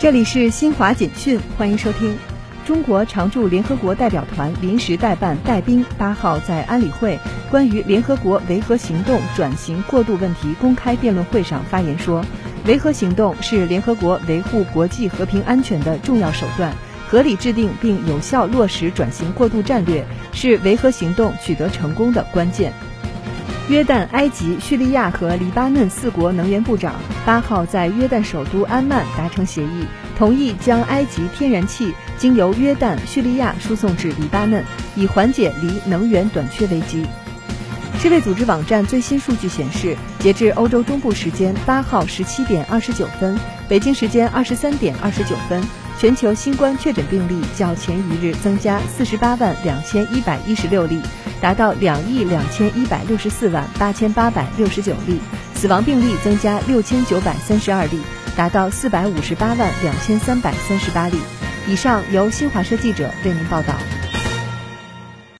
这里是新华简讯，欢迎收听。中国常驻联合国代表团临时代办戴斌八号在安理会关于联合国维和行动转型过渡问题公开辩论会上发言说，维和行动是联合国维护国际和平安全的重要手段，合理制定并有效落实转型过渡战略是维和行动取得成功的关键。约旦、埃及、叙利亚和黎巴嫩四国能源部长八号在约旦首都安曼达成协议，同意将埃及天然气经由约旦、叙利亚输送至黎巴嫩，以缓解黎能源短缺危机。世卫组织网站最新数据显示，截至欧洲中部时间八号十七点二十九分，北京时间二十三点二十九分，全球新冠确诊病例较前一日增加四十八万两千一百一十六例。达到两亿两千一百六十四万八千八百六十九例，死亡病例增加六千九百三十二例，达到四百五十八万两千三百三十八例。以上由新华社记者为您报道。